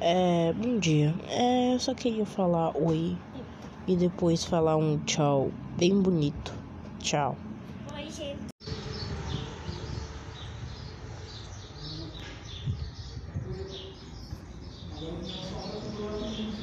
É, bom dia. É, eu só queria falar oi e depois falar um tchau bem bonito. Tchau. Oi, gente. Thank